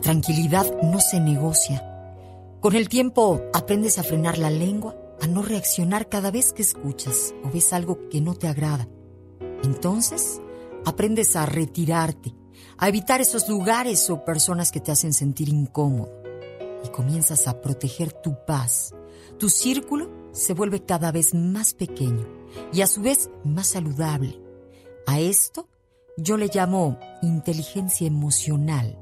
tranquilidad no se negocia. Con el tiempo aprendes a frenar la lengua, a no reaccionar cada vez que escuchas o ves algo que no te agrada. Entonces, aprendes a retirarte, a evitar esos lugares o personas que te hacen sentir incómodo y comienzas a proteger tu paz. Tu círculo se vuelve cada vez más pequeño y a su vez más saludable. A esto yo le llamo inteligencia emocional.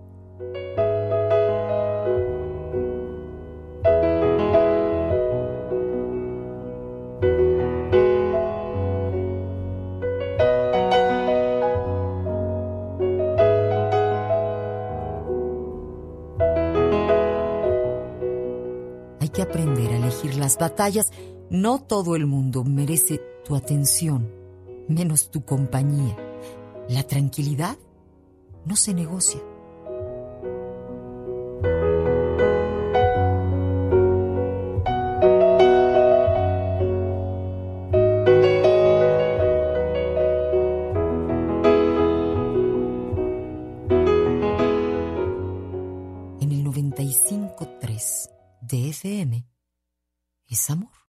Que aprender a elegir las batallas. No todo el mundo merece tu atención, menos tu compañía. La tranquilidad no se negocia. En el 95.3 de FM es amor.